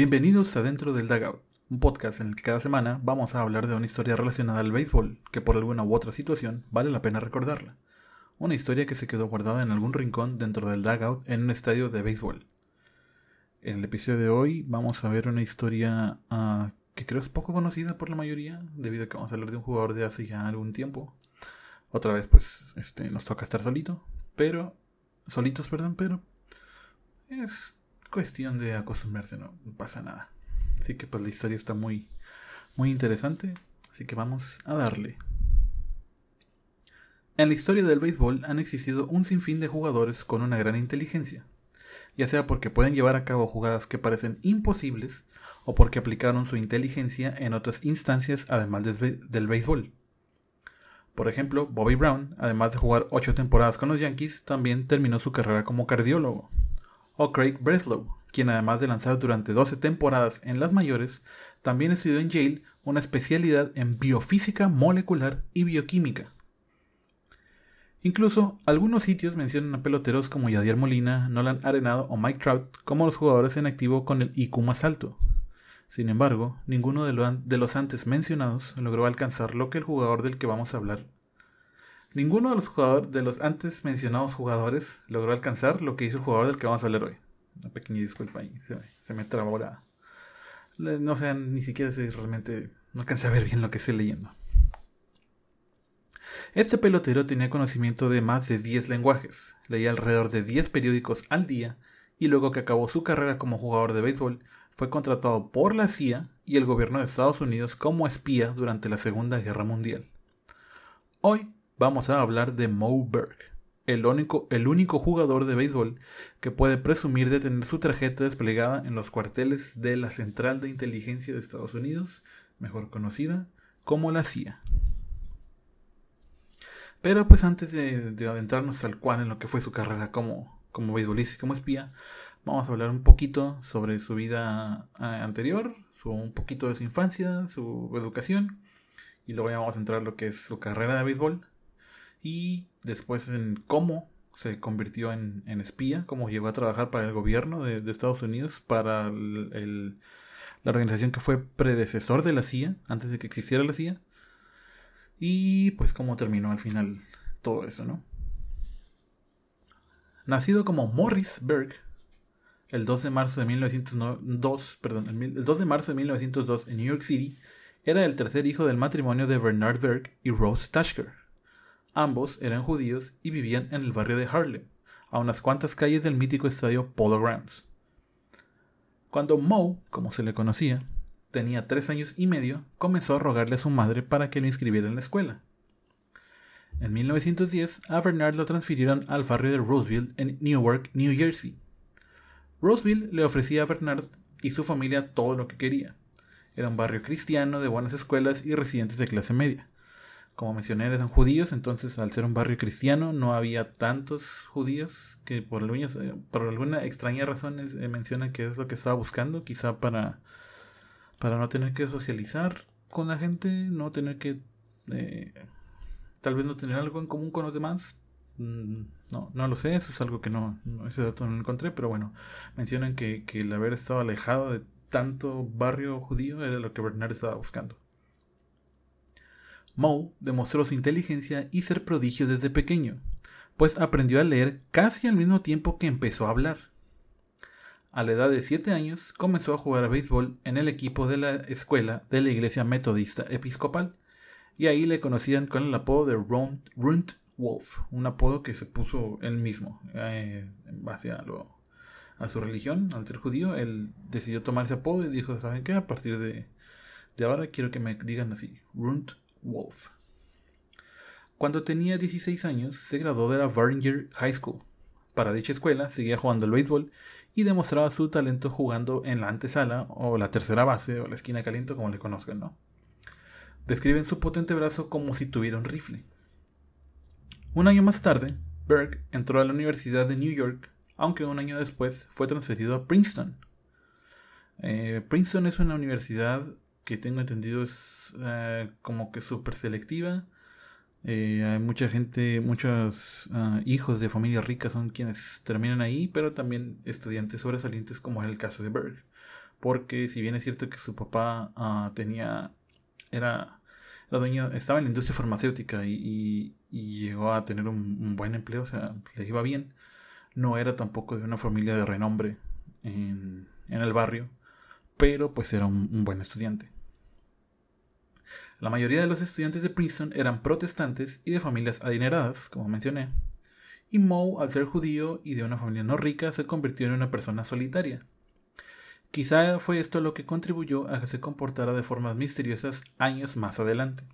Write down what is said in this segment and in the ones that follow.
Bienvenidos a Dentro del Dugout, un podcast en el que cada semana vamos a hablar de una historia relacionada al béisbol que por alguna u otra situación vale la pena recordarla. Una historia que se quedó guardada en algún rincón dentro del dugout en un estadio de béisbol. En el episodio de hoy vamos a ver una historia ah, que creo es poco conocida por la mayoría, debido a que vamos a hablar de un jugador de hace ya algún tiempo. Otra vez pues este, nos toca estar solito, pero... Solitos, perdón, pero... Es cuestión de acostumbrarse, no, pasa nada. Así que pues la historia está muy, muy interesante, así que vamos a darle. En la historia del béisbol han existido un sinfín de jugadores con una gran inteligencia, ya sea porque pueden llevar a cabo jugadas que parecen imposibles o porque aplicaron su inteligencia en otras instancias además del béisbol. Por ejemplo, Bobby Brown, además de jugar 8 temporadas con los Yankees, también terminó su carrera como cardiólogo o Craig Breslow, quien además de lanzar durante 12 temporadas en las mayores, también estudió en Yale una especialidad en biofísica molecular y bioquímica. Incluso algunos sitios mencionan a peloteros como Yadier Molina, Nolan Arenado o Mike Trout como los jugadores en activo con el IQ más alto. Sin embargo, ninguno de, los antes mencionados logró alcanzar lo que el jugador del que vamos a hablar Ninguno de los jugadores, de los antes mencionados jugadores, logró alcanzar lo que hizo el jugador del que vamos a hablar hoy. Una pequeña disculpa ahí, se, me trabó la. No sé, ni siquiera sé realmente. No alcancé a ver bien lo que estoy leyendo. Este pelotero tenía conocimiento de más de 10 lenguajes, leía alrededor de 10 periódicos al día y luego que acabó su carrera como jugador de béisbol, fue contratado por la CIA y el gobierno de Estados Unidos como espía durante la Segunda Guerra Mundial. Hoy vamos a hablar de Moe Berg, el único, el único jugador de béisbol que puede presumir de tener su tarjeta desplegada en los cuarteles de la Central de Inteligencia de Estados Unidos, mejor conocida como la CIA. Pero pues antes de, adentrarnos tal cual en lo que fue su carrera como, como beisbolista y como espía, vamos a hablar un poquito sobre su vida eh, anterior, un poquito de su infancia, su educación, y luego ya vamos a entrar en lo que es su carrera de béisbol y después en cómo se convirtió en, espía, cómo llegó a trabajar para el gobierno de, Estados Unidos, para la organización que fue predecesor de la CIA, antes de que existiera la CIA, y pues cómo terminó al final todo eso, ¿no? Nacido como Morris Berg, el 2 de marzo de 1902, perdón, el 2 de marzo de 1902 en New York City, era el tercer hijo del matrimonio de Bernard Berg y Rose Tashker. Ambos eran judíos y vivían en el barrio de Harlem, a unas cuantas calles del mítico estadio Polo Grounds. Cuando Moe, como se le conocía, tenía tres años y medio, comenzó a rogarle a su madre para que lo inscribiera en la escuela. En 1910, a Bernard lo transfirieron al barrio de Roseville en Newark, New Jersey. Roseville le ofrecía a Bernard y su familia todo lo que quería. Era un barrio cristiano de buenas escuelas y residentes de clase media como mencioné, eran judíos, entonces al ser un barrio cristiano no había tantos judíos que por, eh, por alguna extraña razón eh, menciona que es lo que estaba buscando, quizá para, para no tener que socializar con la gente, no tener que, eh, tal vez no tener algo en común con los demás. Mm, no, no lo sé, eso es algo que no, ese dato no lo encontré, pero bueno, mencionan que, que el haber estado alejado de tanto barrio judío era lo que Bernard estaba buscando. Moe demostró su inteligencia y ser prodigio desde pequeño, pues aprendió a leer casi al mismo tiempo que empezó a hablar. A la edad de 7 años comenzó a jugar a béisbol en el equipo de la escuela de la iglesia metodista episcopal, y ahí le conocían con el apodo de Runt Wolf, un apodo que se puso él mismo eh, en base a, su religión, al ser judío, él decidió tomar ese apodo y dijo, ¿saben qué? A partir de, de ahora quiero que me digan así, Runt Wolf. Cuando tenía 16 años, se graduó de la Varninger High School. Para dicha escuela, seguía jugando al béisbol y demostraba su talento jugando en la antesala o la tercera base o la esquina caliente, como le conozcan, ¿no? Describen su potente brazo como si tuviera un rifle. Un año más tarde, Berg entró a la Universidad de New York, aunque un año después fue transferido a Princeton. Eh, Princeton es una universidad que tengo entendido es eh, como que súper selectiva. Eh, hay mucha gente, muchos ah, hijos de familias ricas son quienes terminan ahí, pero también estudiantes sobresalientes como es el caso de Berg. porque si bien es cierto que su papá ah, tenía, era, dueño, estaba en la industria farmacéutica y, llegó a tener un, buen empleo, o sea, le iba bien, no era tampoco de una familia de renombre en, el barrio, pero pues era un buen estudiante. La mayoría de los estudiantes de Princeton eran protestantes y de familias adineradas, como mencioné. Y Moe, al ser judío y de una familia no rica, se convirtió en una persona solitaria. Quizá fue esto lo que contribuyó a que se comportara de formas misteriosas años más adelante.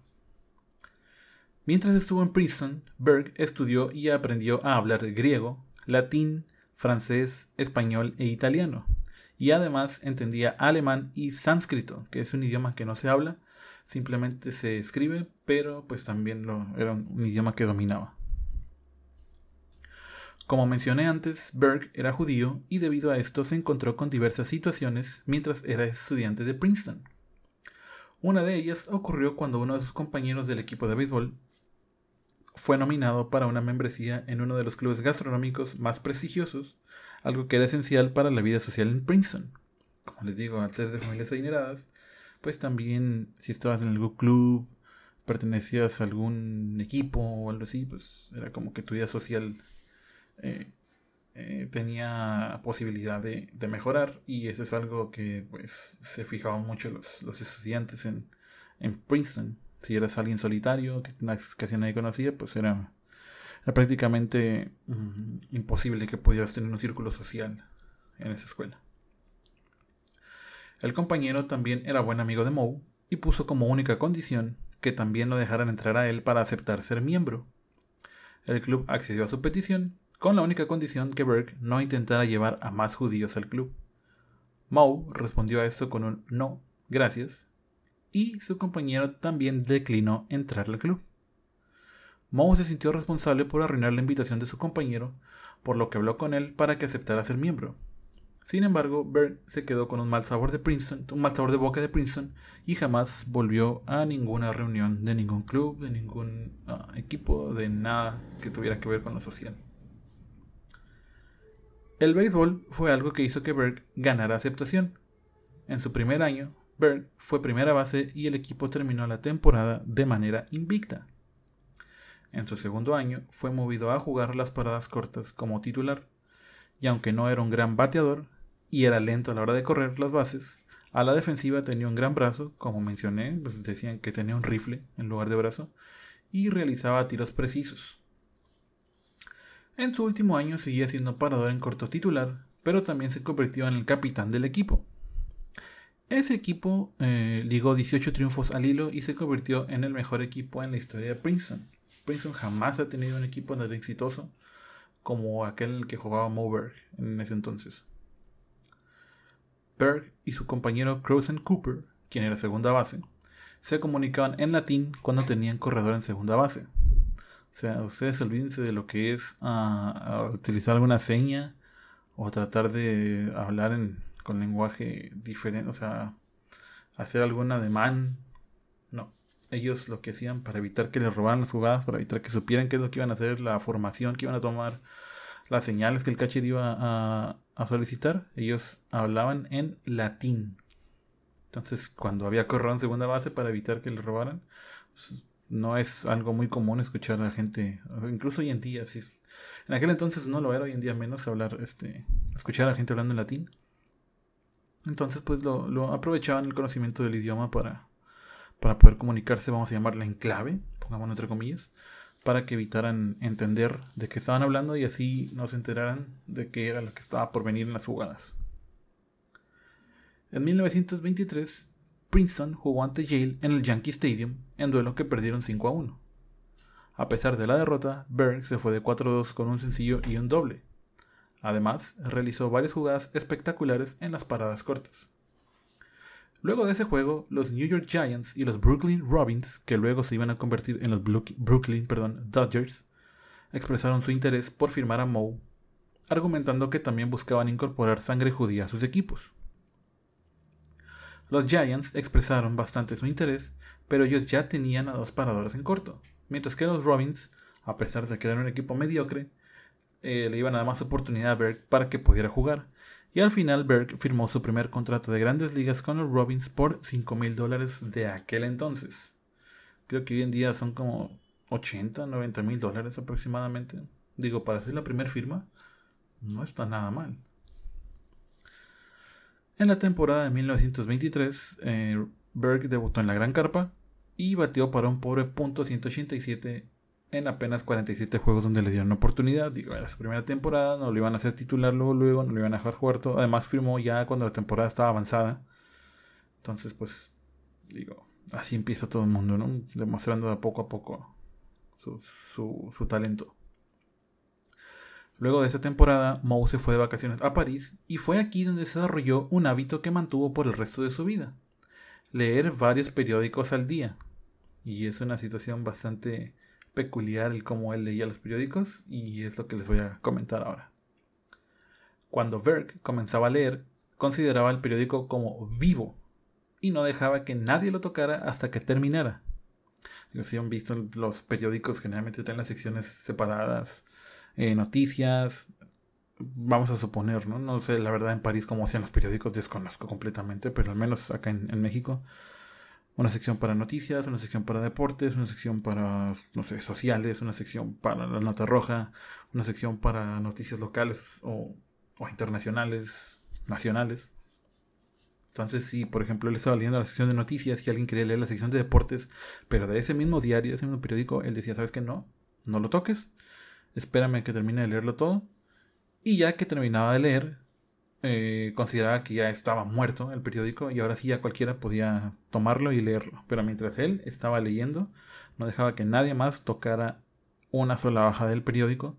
Mientras estuvo en Princeton, Berg estudió y aprendió a hablar griego, latín, francés, español e italiano, y además entendía alemán y sánscrito, que es un idioma que no se habla, simplemente se escribe, pero pues también era un, idioma que dominaba. Como mencioné antes, Berg era judío y debido a esto se encontró con diversas situaciones mientras era estudiante de Princeton. Una de ellas ocurrió cuando uno de sus compañeros del equipo de béisbol fue nominado para una membresía en uno de los clubes gastronómicos más prestigiosos, algo que era esencial para la vida social en Princeton. Como les digo, al ser de familias adineradas, pues también si estabas en algún club, pertenecías a algún equipo o algo así, pues era como que tu vida social eh, eh, tenía posibilidad de, mejorar y eso es algo que pues se fijaban mucho los, estudiantes en, Princeton. Si eras alguien solitario, que casi nadie conocía, pues era, prácticamente mm, imposible que pudieras tener un círculo social en esa escuela. El compañero también era buen amigo de Moe y puso como única condición que también lo dejaran entrar a él para aceptar ser miembro. El club accedió a su petición, con la única condición que Berg no intentara llevar a más judíos al club. Moe respondió a esto con un no, gracias, y su compañero también declinó entrar al club. Moe se sintió responsable por arruinar la invitación de su compañero, por lo que habló con él para que aceptara ser miembro. Sin embargo, Berg se quedó con un mal sabor de Princeton, un mal sabor de boca de Princeton y jamás volvió a ninguna reunión de ningún club, de ningún ah, equipo, de nada que tuviera que ver con lo social. El béisbol fue algo que hizo que Berg ganara aceptación. En su primer año, Berg fue primera base y el equipo terminó la temporada de manera invicta. En su segundo año, fue movido a jugar las paradas cortas como titular, y aunque no era un gran bateador, y era lento a la hora de correr las bases. A la defensiva tenía un gran brazo, como mencioné, pues decían que tenía un rifle en lugar de brazo, y realizaba tiros precisos. En su último año seguía siendo parador en corto titular, pero también se convirtió en el capitán del equipo. Ese equipo eh, ligó 18 triunfos al hilo y se convirtió en el mejor equipo en la historia de Princeton. Princeton jamás ha tenido un equipo tan exitoso como aquel que jugaba Moberg en ese entonces. Berg y su compañero Crowson Cooper, quien era segunda base, se comunicaban en latín cuando tenían corredor en segunda base. O sea, ustedes olvídense de lo que es ah, utilizar alguna seña o tratar de hablar con lenguaje diferente, o sea, hacer algún ademán. No, ellos lo que hacían para evitar que les robaran las jugadas, para evitar que supieran qué es lo que iban a hacer, la formación que iban a tomar, las señales que el catcher iba a, solicitar, ellos hablaban en latín. Entonces, cuando había corrado en segunda base para evitar que le robaran, pues, no es algo muy común escuchar a la gente, incluso hoy en día, sí, en aquel entonces no lo era, hoy en día menos hablar, este, escuchar a la gente hablando en latín. Entonces, pues lo, lo aprovechaban el conocimiento del idioma para, para poder comunicarse, vamos a llamarla en clave, pongamos entre comillas, para que evitaran entender de qué estaban hablando y así no se enteraran de qué era lo que estaba por venir en las jugadas. En 1923, Princeton jugó ante Yale en el Yankee Stadium en duelo que perdieron 5 a 1. A pesar de la derrota, Berg se fue de 4-2 con un sencillo y un doble. Además, realizó varias jugadas espectaculares en las paradas cortas. Luego de ese juego, los New York Giants y los Brooklyn Robins, que luego se iban a convertir en los Brooklyn Dodgers, expresaron su interés por firmar a Moe, argumentando que también buscaban incorporar sangre judía a sus equipos. Los Giants expresaron bastante su interés, pero ellos ya tenían a dos paradores en corto, mientras que los Robins, a pesar de que eran un equipo mediocre, eh, le iban a dar más oportunidad a Berg para que pudiera jugar, y al final Berg firmó su primer contrato de grandes ligas con los Robins por 5 mil dólares de aquel entonces. Creo que hoy en día son como 80, 90 mil dólares aproximadamente. Digo, para hacer la primera firma, no está nada mal. En la temporada de 1923, eh, Berg debutó en la Gran Carpa y batió para un pobre punto 187 en apenas 47 juegos donde le dieron oportunidad. Digo, era su primera temporada, no lo iban a hacer titular luego, luego, no lo iban a dejar jugar todo. Además firmó ya cuando la temporada estaba avanzada. Entonces, pues, digo, así empieza todo el mundo, ¿no? Demostrando de poco a poco su, su talento. Luego de esa temporada, Moe se fue de vacaciones a París y fue aquí donde desarrolló un hábito que mantuvo por el resto de su vida. Leer varios periódicos al día. Y es una situación bastante peculiar el cómo él leía los periódicos y es lo que les voy a comentar ahora. Cuando Berg comenzaba a leer, consideraba el periódico como vivo y no dejaba que nadie lo tocara hasta que terminara. si han visto los periódicos generalmente tienen las secciones separadas, eh, noticias, vamos a suponer, ¿no? No sé la verdad en París cómo sean los periódicos, desconozco completamente, pero al menos acá en México una sección para noticias, una sección para deportes, una sección para, no sé, sociales, una sección para la nota roja, una sección para noticias locales o, internacionales, nacionales. Entonces, si por ejemplo él estaba leyendo la sección de noticias y alguien quería leer la sección de deportes, pero de ese mismo diario, ese mismo periódico, él decía, ¿sabes qué? No, no lo toques, espérame a que termine de leerlo todo. Y ya que terminaba de leer, eh, consideraba que ya estaba muerto el periódico y ahora sí ya cualquiera podía tomarlo y leerlo. Pero mientras él estaba leyendo, no dejaba que nadie más tocara una sola hoja del periódico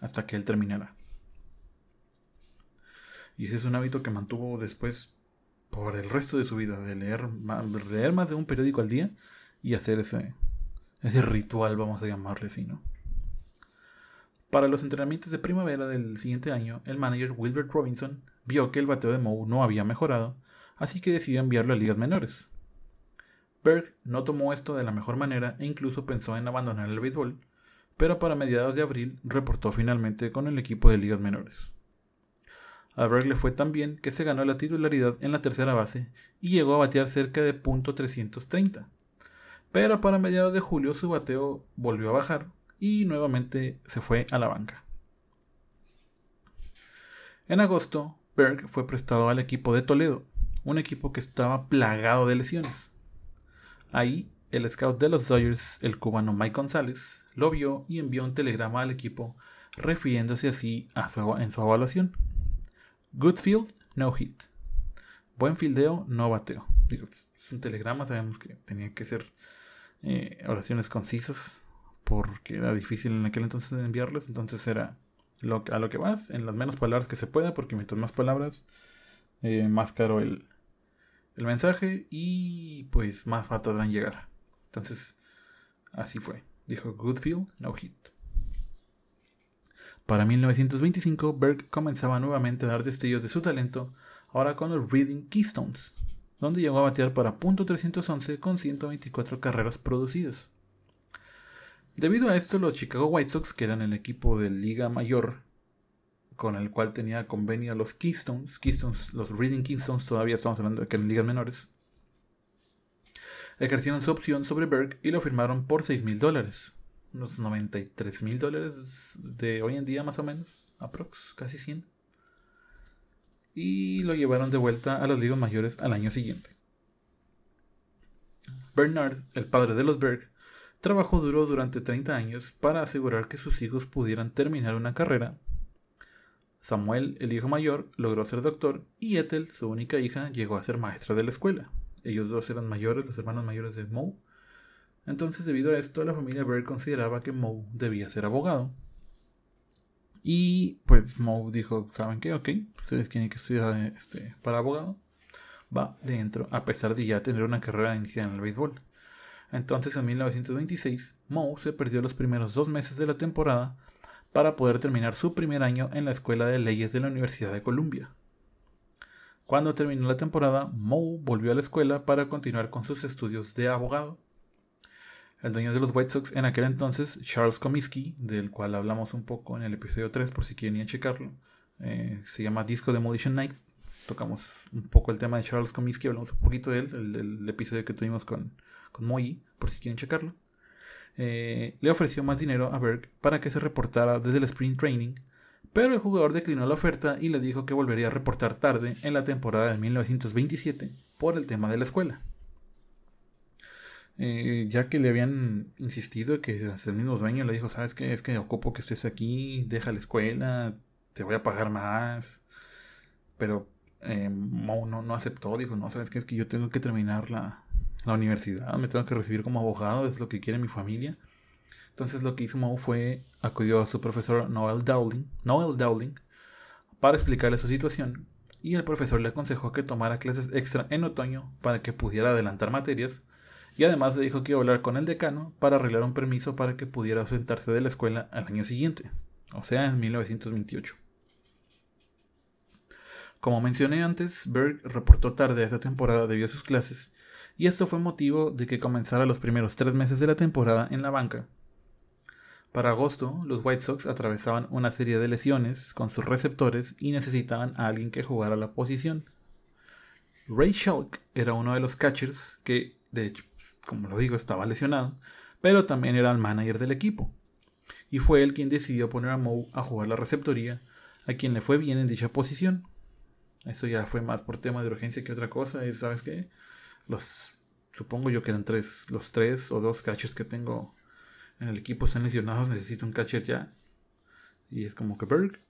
hasta que él terminara. Y ese es un hábito que mantuvo después por el resto de su vida, de leer, leer más de un periódico al día y hacer ese, ese ritual, vamos a llamarle así, ¿no? Para los entrenamientos de primavera del siguiente año, el manager Wilbert Robinson vio que el bateo de Moe no había mejorado, así que decidió enviarlo a ligas menores. Berg no tomó esto de la mejor manera e incluso pensó en abandonar el béisbol, pero para mediados de abril reportó finalmente con el equipo de ligas menores. A Berg le fue tan bien que se ganó la titularidad en la tercera base y llegó a batear cerca de .330. Pero para mediados de julio su bateo volvió a bajar y nuevamente se fue a la banca. En agosto, Berg fue prestado al equipo de Toledo, un equipo que estaba plagado de lesiones. Ahí, el scout de los Dodgers, el cubano Mike González, lo vio y envió un telegrama al equipo refiriéndose así a su, en su evaluación. Good field, no hit. Buen fildeo, no bateo. Digo, es un telegrama, sabemos que tenía que ser eh, oraciones concisas, porque era difícil en aquel entonces enviarlos, entonces era lo, a lo que vas, en las menos palabras que se pueda, porque mientras más palabras, eh, más caro el, el mensaje y pues más va a llegar. Entonces, así fue. Dijo Goodfield, no hit. Para 1925, Berg comenzaba nuevamente a dar destellos de su talento, ahora con los Reading Keystones, donde llegó a batear para .311 con 124 carreras producidas. Debido a esto, los Chicago White Sox, que eran el equipo de Liga Mayor con el cual tenía convenio los Keystones, Keystones los Reading Keystones, todavía estamos hablando de que eran ligas menores, ejercieron su opción sobre Berg y lo firmaron por 6 mil dólares, unos 93 mil dólares de hoy en día más o menos, aprox, casi 100. Y lo llevaron de vuelta a las ligas mayores al año siguiente. Bernard, el padre de los Berg, Trabajó duro durante 30 años para asegurar que sus hijos pudieran terminar una carrera. Samuel, el hijo mayor, logró ser doctor y Ethel, su única hija, llegó a ser maestra de la escuela. Ellos dos eran mayores, los hermanos mayores de Moe. Entonces, debido a esto, la familia Bird consideraba que Moe debía ser abogado. Y pues Moe dijo, ¿saben qué? Ok, ustedes tienen que estudiar este, para abogado. Va, dentro, a pesar de ya tener una carrera iniciada en el béisbol. Entonces en 1926, Moe se perdió los primeros dos meses de la temporada para poder terminar su primer año en la Escuela de Leyes de la Universidad de Columbia. Cuando terminó la temporada, Moe volvió a la escuela para continuar con sus estudios de abogado. El dueño de los White Sox en aquel entonces, Charles Comiskey, del cual hablamos un poco en el episodio 3 por si quieren ir a checarlo, Eh, se llama Disco Demolition Night. Tocamos un poco el tema de Charles Comiskey, hablamos un poquito de él, el, el episodio que tuvimos con, con Moyi, por si quieren checarlo. Eh, le ofreció más dinero a Berg para que se reportara desde el sprint training, pero el jugador declinó la oferta y le dijo que volvería a reportar tarde en la temporada de 1927 por el tema de la escuela. Eh, ya que le habían insistido que el mismo dueño le dijo, sabes qué, es que ocupo que estés aquí, deja la escuela, te voy a pagar más. Pero eh, no, no aceptó, dijo, no, sabes qué, es que yo tengo que terminar la, la universidad, me tengo que recibir como abogado, es lo que quiere mi familia. Entonces lo que hizo Moe fue acudió a su profesor Noel Dowling, Noel Dowling para explicarle su situación y el profesor le aconsejó que tomara clases extra en otoño para que pudiera adelantar materias y además le dijo que iba a hablar con el decano para arreglar un permiso para que pudiera ausentarse de la escuela al año siguiente, o sea, en 1928. Como mencioné antes, Berg reportó tarde a esta temporada debido a sus clases y esto fue motivo de que comenzara los primeros tres meses de la temporada en la banca. Para agosto, los White Sox atravesaban una serie de lesiones con sus receptores y necesitaban a alguien que jugara la posición. Ray Shulk era uno de los catchers que, de hecho, como lo digo, estaba lesionado, pero también era el manager del equipo. Y fue él quien decidió poner a Moe a jugar la receptoría, a quien le fue bien en dicha posición. Eso ya fue más por tema de urgencia que otra cosa, y ¿sabes qué? Los supongo yo que eran tres, los tres o dos catchers que tengo en el equipo están lesionados, necesito un catcher ya. Y es como que Berg,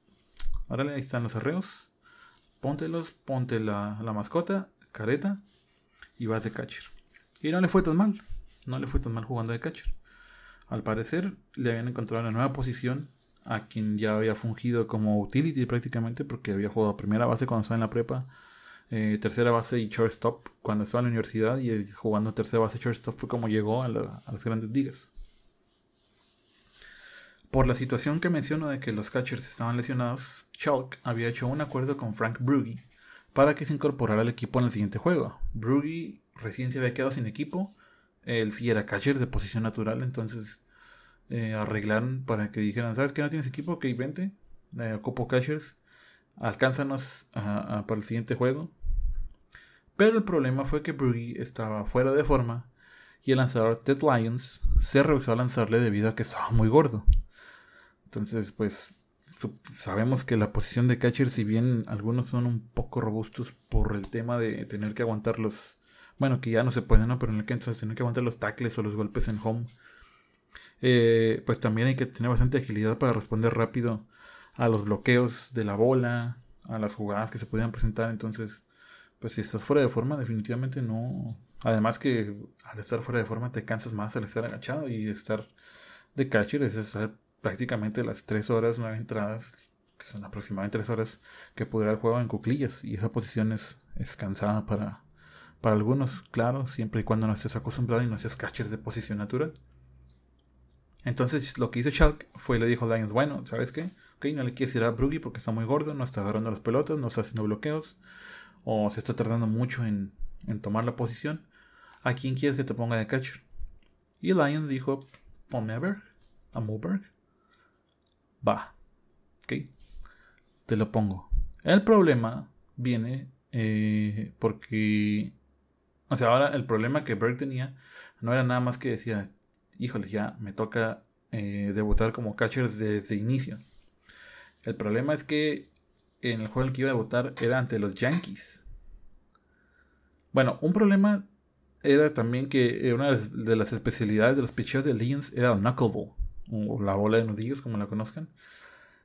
órale, ahí están los arreos, póntelos, ponte la, la mascota, careta, y vas de catcher. Y no le fue tan mal, no le fue tan mal jugando de catcher. Al parecer le habían encontrado una nueva posición a quien ya había fungido como utility prácticamente porque había jugado a primera base cuando estaba en la prepa eh, tercera base y shortstop cuando estaba en la universidad y jugando tercera base y shortstop fue como llegó a, las grandes ligas. Por la situación que menciono de que los catchers estaban lesionados, Chalk había hecho un acuerdo con Frank Brugge para que se incorporara al equipo en el siguiente juego. Brugge recién se había quedado sin equipo, él sí era catcher de posición natural, entonces eh, arreglaron para que dijeran, ¿sabes que no tienes equipo? Ok, vente, eh, ocupo catchers, alcánzanos para el siguiente juego. Pero el problema fue que Brugge estaba fuera de forma y el lanzador Ted Lyons se rehusó a lanzarle debido a que estaba muy gordo. Entonces, pues sabemos que la posición de catcher, si bien algunos son un poco robustos por el tema de tener que aguantar los. Bueno, que ya no se puede, ¿no? Pero en el que entonces tener que aguantar los tackles o los golpes en home. Eh, pues también hay que tener bastante agilidad para responder rápido a los bloqueos de la bola, a las jugadas que se podían presentar. Entonces, pues si estás fuera de forma, definitivamente no. Además que al estar fuera de forma te cansas más al estar agachado y estar de catcher es estar prácticamente las 3 horas, 9 entradas, que son aproximadamente 3 horas que pudiera el juego en cuclillas. Y esa posición es, es cansada para, para algunos, claro, siempre y cuando no estés acostumbrado y no seas catcher de posición natural. Entonces lo que hizo Chalk fue le dijo a Lions, bueno, ¿sabes qué? Ok, no le quieres ir a Bruggy porque está muy gordo, no está agarrando las pelotas, no está haciendo bloqueos o se está tardando mucho en, tomar la posición, ¿a quién quieres que te ponga de catcher? Y Lions dijo, ponme a Berg, a Moberg. Va, ok, te lo pongo. El problema viene eh, porque, o sea, ahora el problema que Berg tenía no era nada más que decía, híjole, ya me toca eh, debutar como catcher desde inicio. El problema es que en el juego en el que iba a debutar era ante los Yankees. Bueno, un problema era también que una de las especialidades de los pitchers de Lions era el knuckleball, o la bola de nudillos, como la conozcan.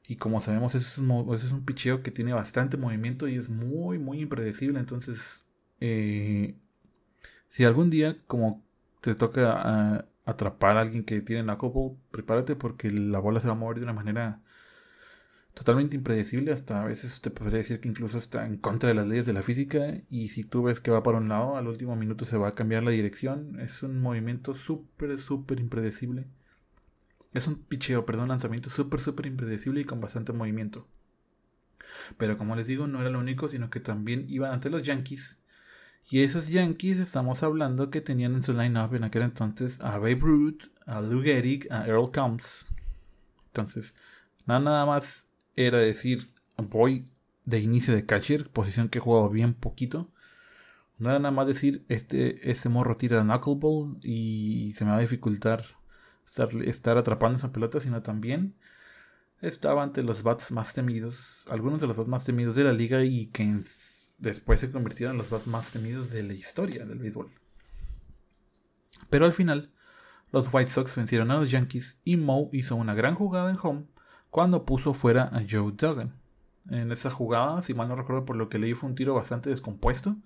Y como sabemos, ese es, un, es un picheo que tiene bastante movimiento y es muy, muy impredecible. Entonces, eh, si algún día, como te toca ah, atrapar a alguien que tiene knuckleball, prepárate porque la bola se va a mover de una manera totalmente impredecible, hasta a veces te podría decir que incluso está en contra de las leyes de la física y si tú ves que va para un lado, al último minuto se va a cambiar la dirección, es un movimiento súper, súper impredecible. Es un picheo, perdón, lanzamiento súper, súper impredecible y con bastante movimiento. Pero como les digo, no era lo único, sino que también iban ante los Yankees. Y esos Yankees estamos hablando que tenían en su line-up en aquel entonces a Babe Ruth, a Lou Gehrig, a Earl Combs. Entonces, nada, nada más era decir voy de inicio de catcher, posición que he jugado bien poquito. No era nada más decir, este, ese morro tira knuckleball y se me va a dificultar estar, estar atrapando esa pelota, sino también estaba ante los bats más temidos, algunos de los bats más temidos de la liga y que después se convirtieron en los bats más temidos de la historia del béisbol. Pero al final, los White Sox vencieron a los Yankees y Moe hizo una gran jugada en home cuando puso fuera a Joe Duggan. En esa jugada, si mal no recuerdo por lo que leí, fue un tiro bastante descompuesto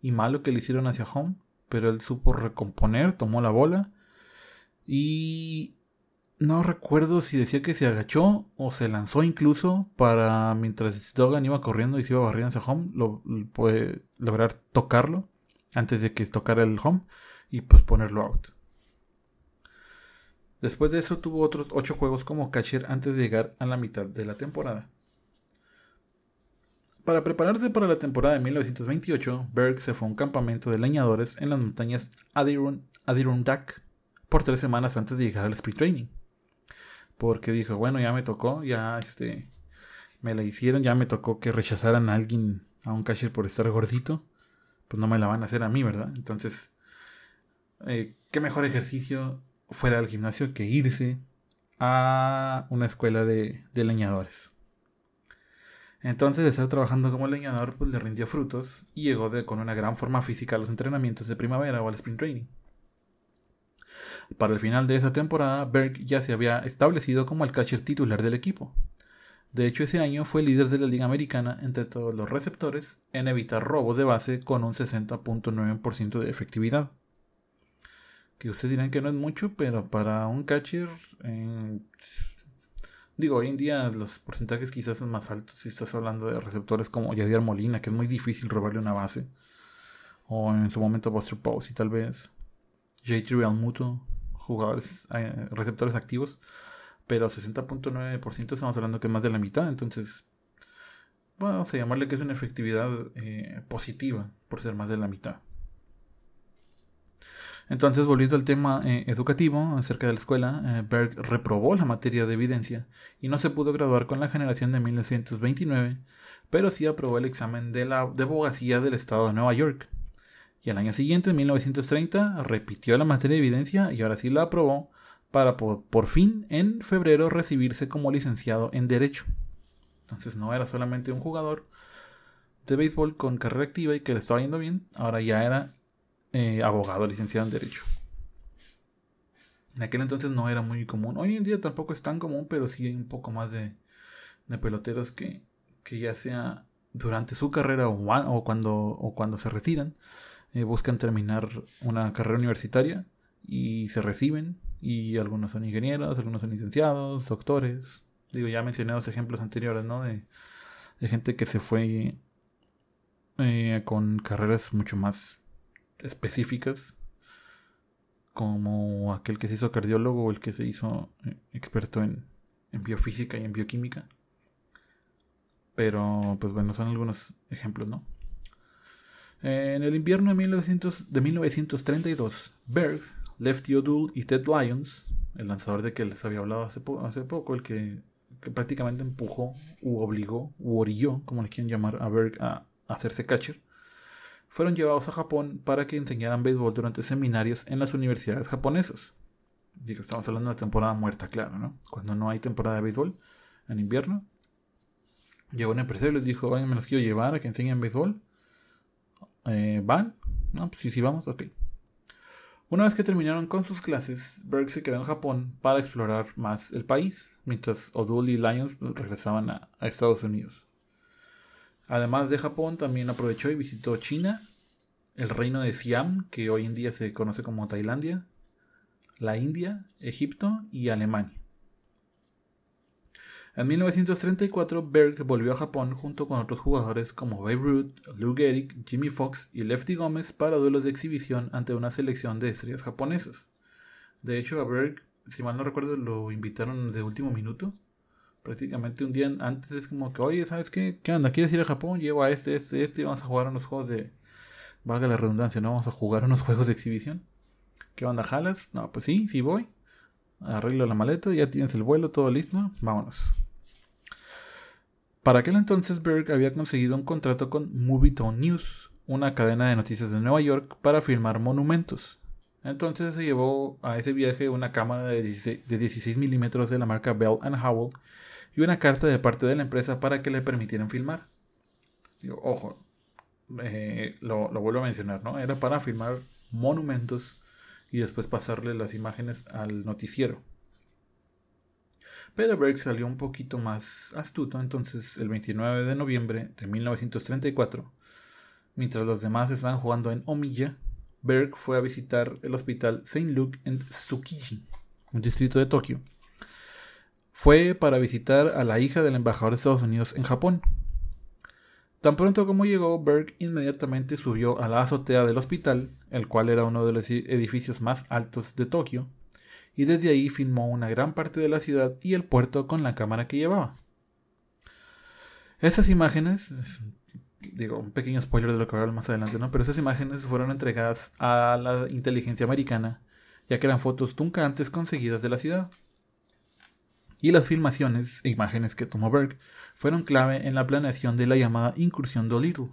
y malo que le hicieron hacia home, pero él supo recomponer, tomó la bola y no recuerdo si decía que se agachó o se lanzó incluso para mientras Duggan iba corriendo y se iba barriendo hacia home, lo, lograr tocarlo antes de que tocara el home y pues ponerlo out. Después de eso tuvo otros 8 juegos como catcher antes de llegar a la mitad de la temporada. Para prepararse para la temporada de 1928, Berg se fue a un campamento de leñadores en las montañas Adirondack por tres semanas antes de llegar al Speed Training. Porque dijo, bueno, ya me tocó, ya este, me la hicieron, ya me tocó que rechazaran a alguien, a un catcher por estar gordito, pues no me la van a hacer a mí, ¿verdad? Entonces, eh, qué mejor ejercicio fuera al gimnasio que irse a una escuela de, leñadores. Entonces, de estar trabajando como leñador, pues le rindió frutos y llegó con una gran forma física a los entrenamientos de primavera o al sprint training. Para el final de esa temporada, Berg ya se había establecido como el catcher titular del equipo. De hecho, ese año fue líder de la Liga Americana entre todos los receptores en evitar robos de base con un 60.9% de efectividad que ustedes dirán que no es mucho, pero para un catcher, digo, hoy en día los porcentajes quizás son más altos si estás hablando de receptores como Yadier Molina, que es muy difícil robarle una base, o en su momento Buster Posey tal vez, J.T. Muto, jugadores, eh, receptores activos, pero 60.9% estamos hablando que es más de la mitad, entonces vamos a llamarle que es una efectividad eh, positiva por ser más de la mitad. Entonces, volviendo al tema eh, educativo acerca de la escuela, eh, Berg reprobó la materia de evidencia y no se pudo graduar con la generación de 1929, pero sí aprobó el examen de la de abogacía del estado de Nueva York. Y al año siguiente, en 1930, repitió la materia de evidencia y ahora sí la aprobó para por, fin en febrero recibirse como licenciado en Derecho. Entonces no era solamente un jugador de béisbol con carrera activa y que le estaba yendo bien, ahora ya era eh, abogado, licenciado en Derecho. En aquel entonces no era muy común. Hoy en día tampoco es tan común, pero sí hay un poco más de, peloteros que, ya sea durante su carrera o, cuando, o cuando se retiran, eh, buscan terminar una carrera universitaria y se reciben. Y algunos son ingenieros, algunos son licenciados, doctores. Digo, ya mencioné dos ejemplos anteriores, ¿no? De, gente que se fue eh, con carreras mucho más específicas, como aquel que se hizo cardiólogo o el que se hizo eh, experto en, biofísica y en bioquímica. Pero, pues bueno, son algunos ejemplos, ¿no? En el invierno de, 1900, de 1932, Berg, Lefty O'Doul y Ted Lyons, el lanzador de que les había hablado hace, hace poco, el que, prácticamente empujó, u obligó, u orilló, como le quieren llamar, a Berg a hacerse catcher, fueron llevados a Japón para que enseñaran béisbol durante seminarios en las universidades japonesas. Digo, estamos hablando de temporada muerta, claro, ¿no? Cuando no hay temporada de béisbol en invierno. Llegó un empresario y les dijo, oye, me los quiero llevar a que enseñen béisbol. Eh, ¿Van? No, pues sí, sí, vamos, ok. Una vez que terminaron con sus clases, Berg se quedó en Japón para explorar más el país, mientras O'Doul y Lyons regresaban a Estados Unidos. Además de Japón, también aprovechó y visitó China, el reino de Siam, que hoy en día se conoce como Tailandia, la India, Egipto y Alemania. En 1934, Berg volvió a Japón junto con otros jugadores como Babe Ruth, Lou Gehrig, Jimmy Fox y Lefty Gómez para duelos de exhibición ante una selección de estrellas japonesas. De hecho, a Berg, si mal no recuerdo, lo invitaron de último minuto prácticamente un día antes es como que, oye, ¿sabes qué? ¿Qué onda? ¿Quieres ir a Japón? Llevo a este, este, este y vamos a jugar unos juegos de... Valga la redundancia, ¿no? Vamos a jugar unos juegos de exhibición. ¿Qué onda, jalas? No, pues sí, sí voy. Arreglo la maleta, ya tienes el vuelo, todo listo. Vámonos. Para aquel entonces, Berg había conseguido un contrato con Movietone News, una cadena de noticias de Nueva York, para filmar monumentos. Entonces se llevó a ese viaje una cámara de 16, milímetros de la marca Bell Howell y una carta de parte de la empresa para que le permitieran filmar. ojo, eh, lo, lo, vuelvo a mencionar, ¿no? Era para filmar monumentos y después pasarle las imágenes al noticiero. Pero Berg salió un poquito más astuto, entonces el 29 de noviembre de 1934, mientras los demás estaban jugando en Omiya, Berg fue a visitar el hospital St. Luke en Tsukiji, un distrito de Tokio. Fue para visitar a la hija del embajador de Estados Unidos en Japón. Tan pronto como llegó, Berg inmediatamente subió a la azotea del hospital, el cual era uno de los edificios más altos de Tokio, y desde ahí filmó una gran parte de la ciudad y el puerto con la cámara que llevaba. Esas imágenes, digo, un pequeño spoiler de lo que voy a hablar más adelante, ¿no? Pero esas imágenes fueron entregadas a la inteligencia americana, ya que eran fotos nunca antes conseguidas de la ciudad. Y las filmaciones e imágenes que tomó Berg fueron clave en la planeación de la llamada Incursión Doolittle,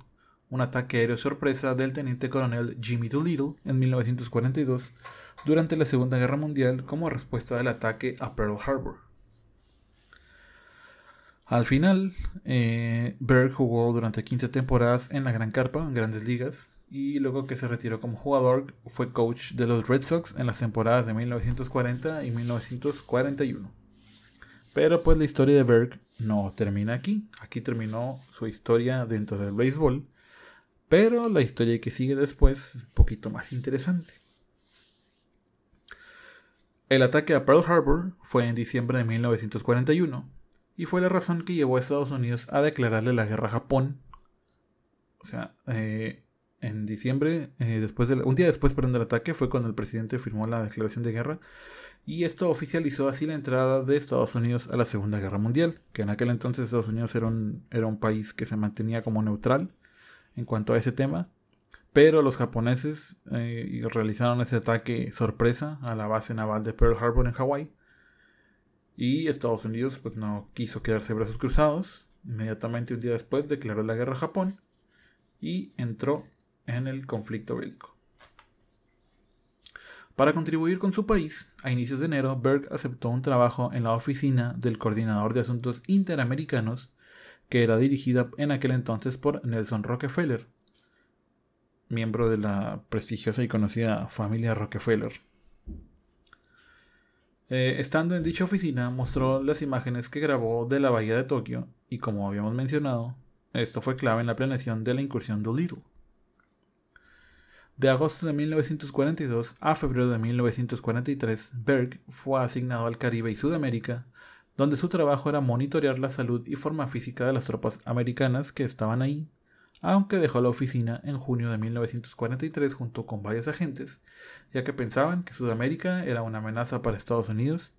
un ataque aéreo sorpresa del teniente coronel Jimmy Doolittle en 1942 durante la Segunda Guerra Mundial como respuesta del ataque a Pearl Harbor. Al final, eh, Berg jugó durante 15 temporadas en la Gran Carpa, en grandes ligas, y luego que se retiró como jugador fue coach de los Red Sox en las temporadas de 1940 y 1941. Pero pues la historia de Berg no termina aquí. Aquí terminó su historia dentro del béisbol. Pero la historia que sigue después es un poquito más interesante. El ataque a Pearl Harbor fue en diciembre de 1941 y fue la razón que llevó a Estados Unidos a declararle la guerra a Japón. O sea, eh, en diciembre, eh, después de un día después del ataque, fue cuando el presidente firmó la declaración de guerra y esto oficializó así la entrada de Estados Unidos a la Segunda Guerra Mundial, que en aquel entonces Estados Unidos era un, era un país que se mantenía como neutral en cuanto a ese tema, pero los japoneses eh, realizaron ese ataque sorpresa a la base naval de Pearl Harbor en Hawái y Estados Unidos pues, no quiso quedarse brazos cruzados. Inmediatamente un día después declaró la guerra a Japón y entró en el conflicto bélico. Para contribuir con su país, a inicios de enero, Berg aceptó un trabajo en la oficina del coordinador de asuntos interamericanos, que era dirigida en aquel entonces por Nelson Rockefeller, miembro de la prestigiosa y conocida familia Rockefeller. Eh, estando en dicha oficina, mostró las imágenes que grabó de la bahía de Tokio y como habíamos mencionado, esto fue clave en la planeación de la incursión de Little. De agosto de 1942 a febrero de 1943, Berg fue asignado al Caribe y Sudamérica, donde su trabajo era monitorear la salud y forma física de las tropas americanas que estaban ahí, aunque dejó la oficina en junio de 1943 junto con varios agentes, ya que pensaban que Sudamérica era una amenaza para Estados Unidos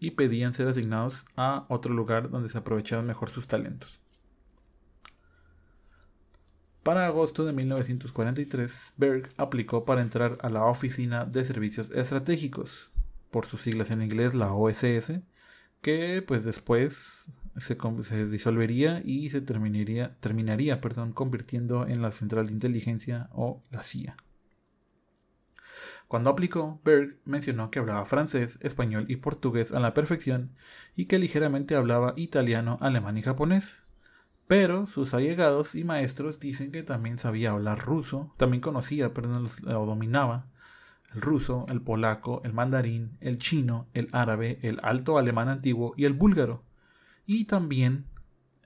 y pedían ser asignados a otro lugar donde se aprovecharan mejor sus talentos. Para agosto de 1943, Berg aplicó para entrar a la Oficina de Servicios Estratégicos, por sus siglas en inglés la OSS, que pues después se, disolvería y se terminaría, terminaría perdón, convirtiendo en la Central de Inteligencia o la CIA. Cuando aplicó, Berg mencionó que hablaba francés, español y portugués a la perfección y que ligeramente hablaba italiano, alemán y japonés. Pero sus allegados y maestros dicen que también sabía hablar ruso, también conocía, perdón, o dominaba el ruso, el polaco, el mandarín, el chino, el árabe, el alto alemán antiguo y el búlgaro. Y también,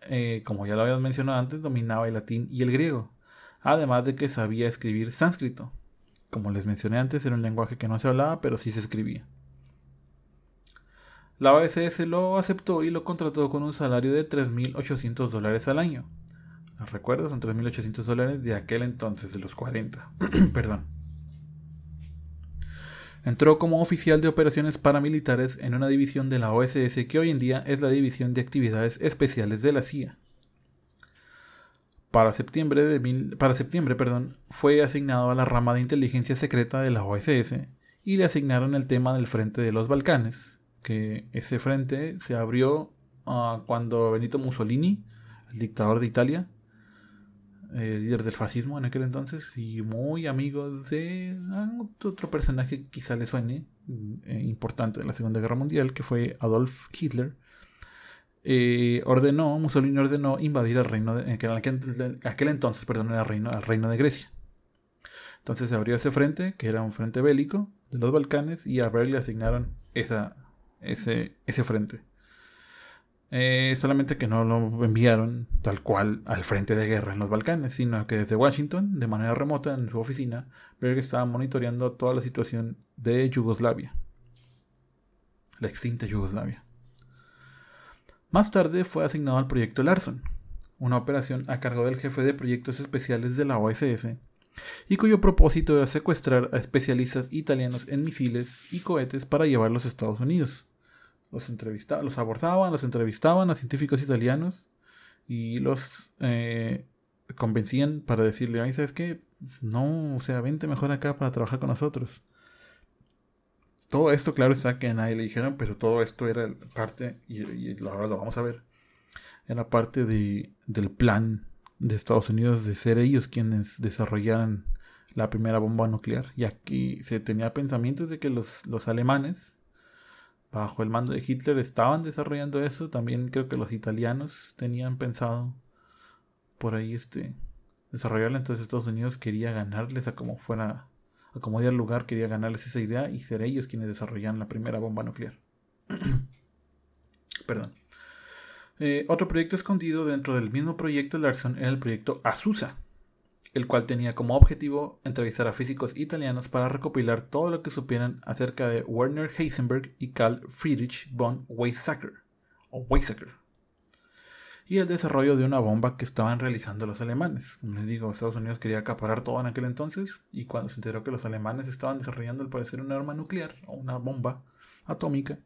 eh, como ya lo habíamos mencionado antes, dominaba el latín y el griego, además de que sabía escribir sánscrito. Como les mencioné antes, era un lenguaje que no se hablaba, pero sí se escribía. La OSS lo aceptó y lo contrató con un salario de 3.800 dólares al año. Recuerdo, son 3.800 dólares de aquel entonces, de los 40. Perdón. Entró como oficial de operaciones paramilitares en una división de la OSS que hoy en día es la División de Actividades Especiales de la CIA. Para septiembre, de para septiembre perdón, fue asignado a la rama de inteligencia secreta de la OSS y le asignaron el tema del frente de los Balcanes, que ese frente se abrió ah, cuando Benito Mussolini, el dictador de Italia, eh, líder del fascismo en aquel entonces, y muy amigo de otro personaje que quizá le suene, eh, importante de la Segunda Guerra Mundial, que fue Adolf Hitler, eh, ordenó, Mussolini ordenó invadir el reino, de, aquel, entonces, perdón, era reino, el reino de Grecia. Entonces se abrió ese frente, que era un frente bélico de los Balcanes, y a Berg le asignaron esa, ese, ese frente. Eh, solamente que no lo enviaron tal cual al frente de guerra en los Balcanes, sino que desde Washington, de manera remota en su oficina, Berg estaba monitoreando toda la situación de Yugoslavia, la extinta Yugoslavia. Más tarde fue asignado al proyecto Larson, una operación a cargo del jefe de proyectos especiales de la OSS, y cuyo propósito era secuestrar a especialistas italianos en misiles y cohetes para llevarlos a Estados Unidos. Los, entrevistaban, los abordaban, los entrevistaban a científicos italianos y los eh, convencían para decirle, ay, ¿sabes qué? No, o sea, vente mejor acá para trabajar con nosotros. Todo esto, claro está que a nadie le dijeron, pero todo esto era parte, y, ahora lo vamos a ver, era parte de, del plan de Estados Unidos de ser ellos quienes desarrollaran la primera bomba nuclear. Y aquí se tenía pensamientos de que los, los alemanes, bajo el mando de Hitler, estaban desarrollando eso. También creo que los italianos tenían pensado por ahí este desarrollarla. Entonces Estados Unidos quería ganarles a como fuera acomodar el lugar, quería ganarles esa idea y ser ellos quienes desarrollaran la primera bomba nuclear. Perdón. Eh, otro proyecto escondido dentro del mismo proyecto Larson era el proyecto Azusa, el cual tenía como objetivo entrevistar a físicos italianos para recopilar todo lo que supieran acerca de Werner Heisenberg y Carl Friedrich von Weizsäcker, o Weizsäcker y el desarrollo de una bomba que estaban realizando los alemanes. Como les digo, Estados Unidos quería acaparar todo en aquel entonces y cuando se enteró que los alemanes estaban desarrollando al parecer una arma nuclear o una bomba atómica,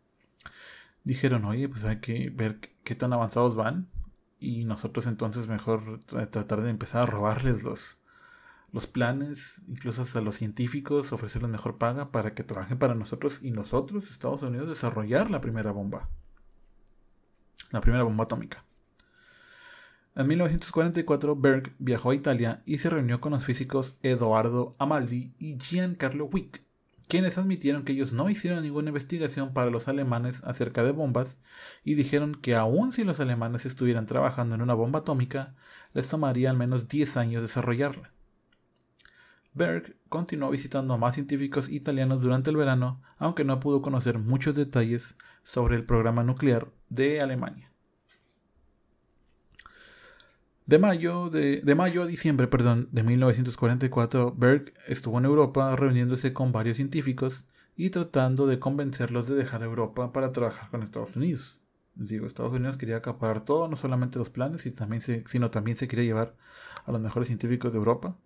dijeron, oye, pues hay que ver qué tan avanzados van y nosotros entonces mejor tratar de empezar a robarles los, los planes, incluso hasta los científicos, ofrecerles mejor paga para que trabajen para nosotros y nosotros, Estados Unidos, desarrollar la primera bomba. La primera bomba atómica. En 1944, Berg viajó a Italia y se reunió con los físicos Edoardo Amaldi y Giancarlo Wick, quienes admitieron que ellos no hicieron ninguna investigación para los alemanes acerca de bombas y dijeron que aun si los alemanes estuvieran trabajando en una bomba atómica, les tomaría al menos 10 años desarrollarla. Berg continuó visitando a más científicos italianos durante el verano, aunque no pudo conocer muchos detalles sobre el programa nuclear de Alemania. De mayo, de, mayo a diciembre perdón, de 1944, Berg estuvo en Europa reuniéndose con varios científicos y tratando de convencerlos de dejar Europa para trabajar con Estados Unidos. Les digo, Estados Unidos quería acaparar todo, no solamente los planes, también sino también se quería llevar a los mejores científicos de Europa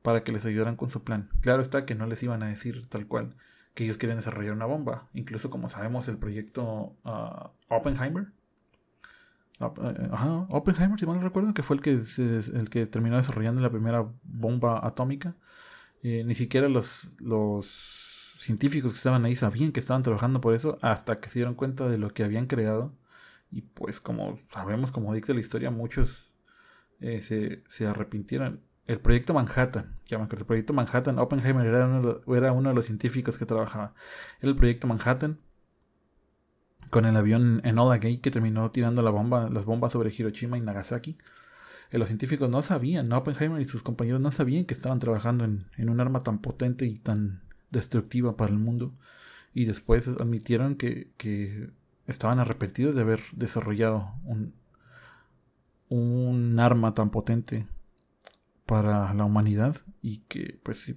para que les ayudaran con su plan. Claro está que no les iban a decir tal cual que ellos querían desarrollar una bomba. Incluso como sabemos el proyecto uh, Oppenheimer, ajá, Oppenheimer, si mal no recuerdo, que fue el que, el que terminó desarrollando la primera bomba atómica. Eh, ni siquiera los, los científicos que estaban ahí sabían que estaban trabajando por eso hasta que se dieron cuenta de lo que habían creado. Y pues como sabemos, como dicta la historia, muchos eh, se, se, arrepintieron. El proyecto Manhattan, el proyecto Manhattan, Oppenheimer era uno, era uno de los científicos que trabajaba. Era el proyecto Manhattan con el avión Enola Gay que terminó tirando bomba, las bombas sobre Hiroshima y Nagasaki. Eh, los científicos no sabían, Oppenheimer y sus compañeros no sabían que estaban trabajando en, un arma tan potente y tan destructiva para el mundo. Y después admitieron que, estaban arrepentidos de haber desarrollado un, un arma tan potente para la humanidad y que pues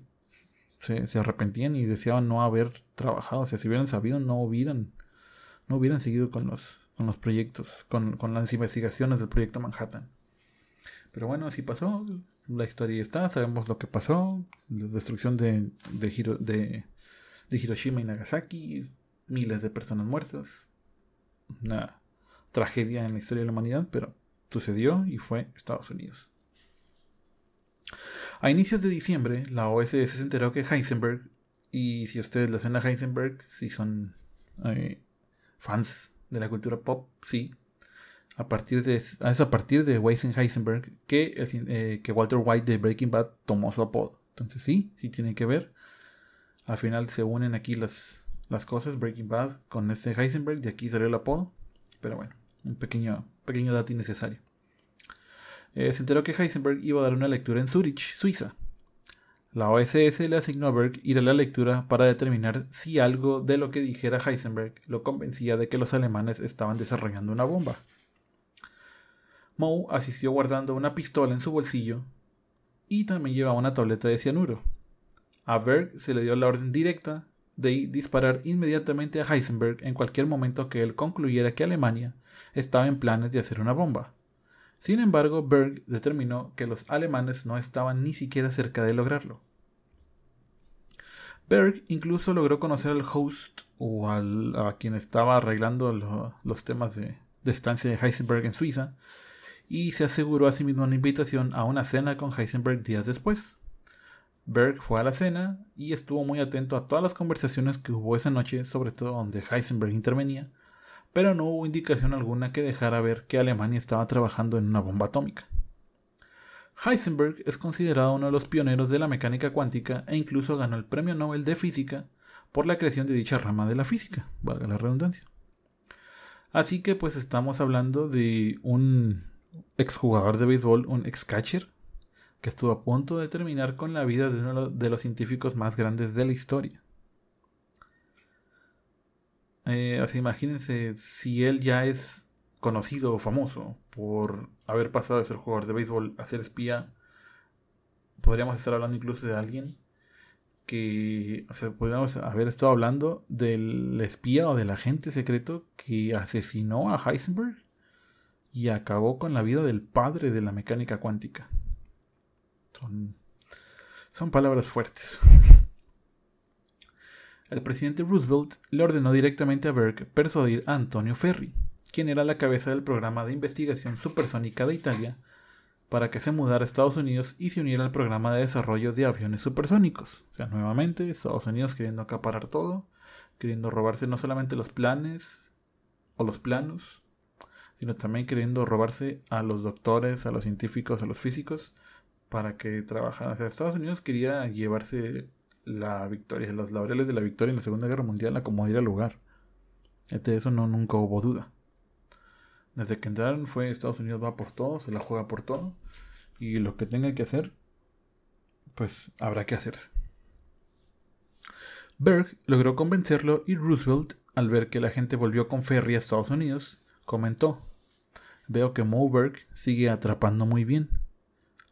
se, se arrepentían y deseaban no haber trabajado. O sea, si hubieran sabido, no hubieran no hubieran seguido con los, con los proyectos, con, las investigaciones del proyecto Manhattan. Pero bueno, así pasó, la historia está, sabemos lo que pasó, la destrucción de, de, de, Hiroshima y Nagasaki, miles de personas muertas, una tragedia en la historia de la humanidad, pero sucedió y fue Estados Unidos. A inicios de diciembre, la OSS se enteró que Heisenberg, y si ustedes le suena a Heisenberg, si son eh, fans de la cultura pop, sí. A partir de, es a partir de Heisenberg que, eh, que Walter White de Breaking Bad tomó su apodo. Entonces sí, sí tiene que ver. Al final se unen aquí las, las cosas, Breaking Bad con este Heisenberg, de aquí salió el apodo. Pero bueno, un pequeño, pequeño dato innecesario. Eh, se enteró que Heisenberg iba a dar una lectura en Zurich, Suiza. La OSS le asignó a Berg ir a la lectura para determinar si algo de lo que dijera Heisenberg lo convencía de que los alemanes estaban desarrollando una bomba. Moe asistió guardando una pistola en su bolsillo y también llevaba una tableta de cianuro. A Berg se le dio la orden directa de disparar inmediatamente a Heisenberg en cualquier momento que él concluyera que Alemania estaba en planes de hacer una bomba. Sin embargo, Berg determinó que los alemanes no estaban ni siquiera cerca de lograrlo. Berg incluso logró conocer al host o al, a quien estaba arreglando los temas de, de estancia de Heisenberg en Suiza y se aseguró a sí mismo una invitación a una cena con Heisenberg días después. Berg fue a la cena y estuvo muy atento a todas las conversaciones que hubo esa noche, sobre todo donde Heisenberg intervenía, pero no hubo indicación alguna que dejara ver que Alemania estaba trabajando en una bomba atómica. Heisenberg es considerado uno de los pioneros de la mecánica cuántica e incluso ganó el Premio Nobel de Física por la creación de dicha rama de la física, valga la redundancia. Así que pues estamos hablando de un exjugador de béisbol, un ex catcher, que estuvo a punto de terminar con la vida de uno de los científicos más grandes de la historia. Eh, imagínense si él ya es conocido o famoso por haber pasado de ser jugador de béisbol a ser espía. Podríamos estar hablando incluso de alguien que, o sea, podríamos haber estado hablando del espía o del agente secreto que asesinó a Heisenberg y acabó con la vida del padre de la mecánica cuántica. Son palabras fuertes. El presidente Roosevelt le ordenó directamente a Berg persuadir a Antonio Ferri, quien era la cabeza del programa de investigación supersónica de Italia, para que se mudara a Estados Unidos y se uniera al programa de desarrollo de aviones supersónicos. O sea, nuevamente, Estados Unidos queriendo acaparar todo, queriendo robarse no solamente los planes o los planos, sino también queriendo robarse a los doctores, a los científicos, a los físicos, para que trabajaran. O sea, Estados Unidos quería llevarse la victoria, los laureles de la victoria en la Segunda Guerra Mundial a como ir al lugar. De eso no, nunca hubo duda. Desde que entraron fue Estados Unidos va por todo, se la juega por todo. Y lo que tenga que hacer, pues habrá que hacerse. Berg logró convencerlo y Roosevelt, al ver que la gente volvió con ferry a Estados Unidos, comentó, veo que Moberg sigue atrapando muy bien.